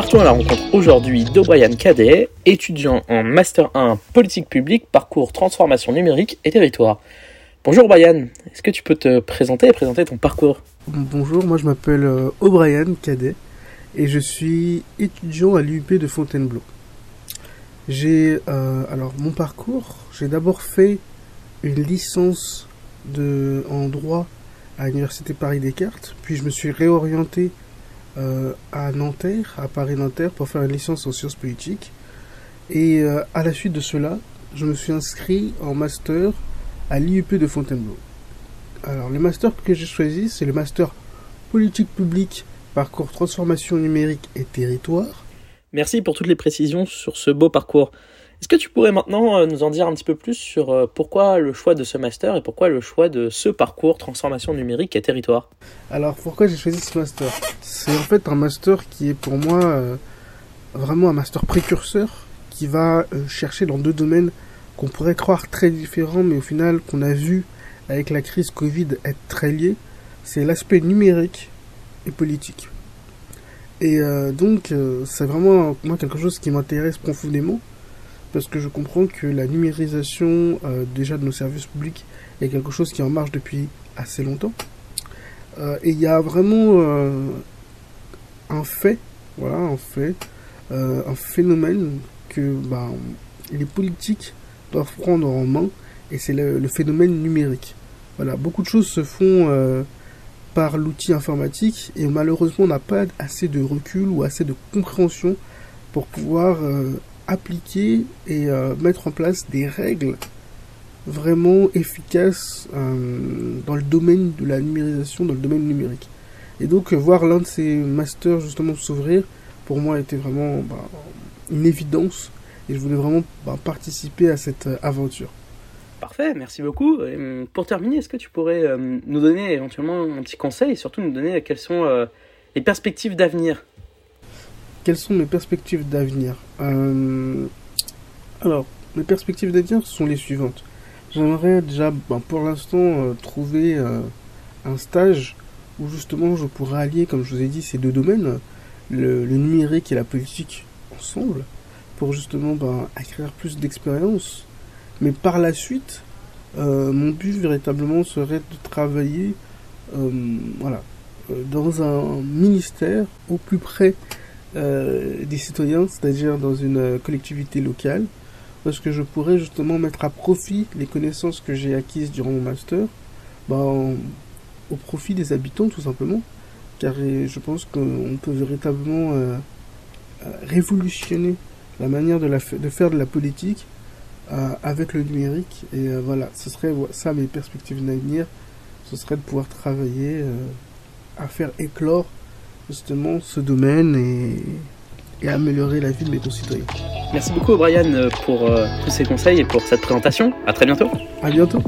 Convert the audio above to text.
partons à la rencontre aujourd'hui d'O'Brien Cadet, étudiant en Master 1 Politique publique, parcours transformation numérique et territoire. Bonjour Brian, est-ce que tu peux te présenter et présenter ton parcours? Bonjour, moi je m'appelle euh, O'Brien Cadet et je suis étudiant à l'UP de Fontainebleau. J'ai euh, alors mon parcours, j'ai d'abord fait une licence de, en droit à l'université Paris Descartes, puis je me suis réorienté euh, à Nanterre, à Paris-Nanterre, pour faire une licence en sciences politiques. Et euh, à la suite de cela, je me suis inscrit en master à l'IUP de Fontainebleau. Alors, le master que j'ai choisi, c'est le master politique publique, parcours transformation numérique et territoire. Merci pour toutes les précisions sur ce beau parcours. Est-ce que tu pourrais maintenant euh, nous en dire un petit peu plus sur euh, pourquoi le choix de ce master et pourquoi le choix de ce parcours transformation numérique et territoire? Alors pourquoi j'ai choisi ce master? C'est en fait un master qui est pour moi euh, vraiment un master précurseur qui va chercher dans deux domaines qu'on pourrait croire très différents mais au final qu'on a vu avec la crise Covid être très liés. C'est l'aspect numérique et politique. Et donc c'est vraiment moi quelque chose qui m'intéresse profondément parce que je comprends que la numérisation euh, déjà de nos services publics est quelque chose qui en marche depuis assez longtemps. Euh, et il y a vraiment euh, un fait, voilà, un fait, un phénomène que bah, les politiques doivent prendre en main, et c'est le, le, phénomène numérique. Voilà, beaucoup de choses se font par l'outil informatique, et malheureusement on n'a pas assez de recul ou assez de compréhension pour pouvoir appliquer et euh, mettre en place des règles vraiment efficaces euh, dans le domaine de la numérisation, dans le domaine numérique. Et donc euh, voir l'un de ces masters justement s'ouvrir, pour moi était vraiment bah, une évidence et je voulais vraiment bah, participer à cette aventure. Parfait, merci beaucoup. pour terminer, est-ce que tu pourrais nous donner éventuellement un petit conseil et surtout nous donner quelles sont les perspectives d'avenir quelles sont mes perspectives d'avenir euh, Alors, mes perspectives d'avenir sont les suivantes. J'aimerais déjà, ben, pour l'instant, euh, trouver euh, un stage où justement je pourrais allier, comme je vous ai dit, ces deux domaines, le, numérique et la politique ensemble, pour justement ben, acquérir plus d'expérience. Mais par la suite, mon but véritablement serait de travailler voilà, dans un ministère au plus près euh, des citoyens, c'est-à-dire dans une euh, collectivité locale, parce que je pourrais justement mettre à profit les connaissances que j'ai acquises durant mon master, ben, au profit des habitants tout simplement, car je pense qu'on peut véritablement euh, révolutionner la manière de faire de la politique avec le numérique, et voilà, ce serait ça mes perspectives d'avenir, ce serait de pouvoir travailler à faire éclore justement ce domaine et, améliorer la vie de mes concitoyens. Merci beaucoup Brian pour euh, tous ces conseils et pour cette présentation. À très bientôt. À bientôt.